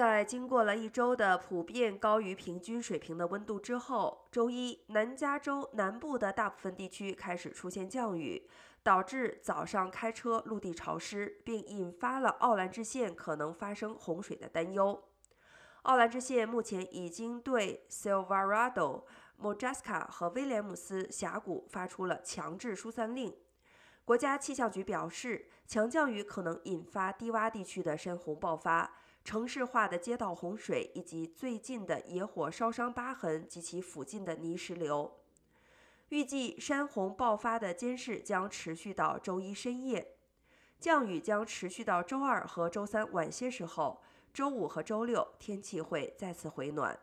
在经过了一周的普遍高于平均水平的温度之后，周一南加州南部的大部分地区开始出现降雨，导致早上开车陆地潮湿，并引发了奥兰治县可能发生洪水的担忧。奥兰治县目前已经对 Silverado、m o j a s k a 和威廉姆斯峡谷发出了强制疏散令。国家气象局表示，强降雨可能引发低洼地区的山洪爆发。城市化的街道洪水，以及最近的野火烧伤疤痕及其附近的泥石流。预计山洪爆发的监视将持续到周一深夜，降雨将持续到周二和周三晚些时候。周五和周六天气会再次回暖。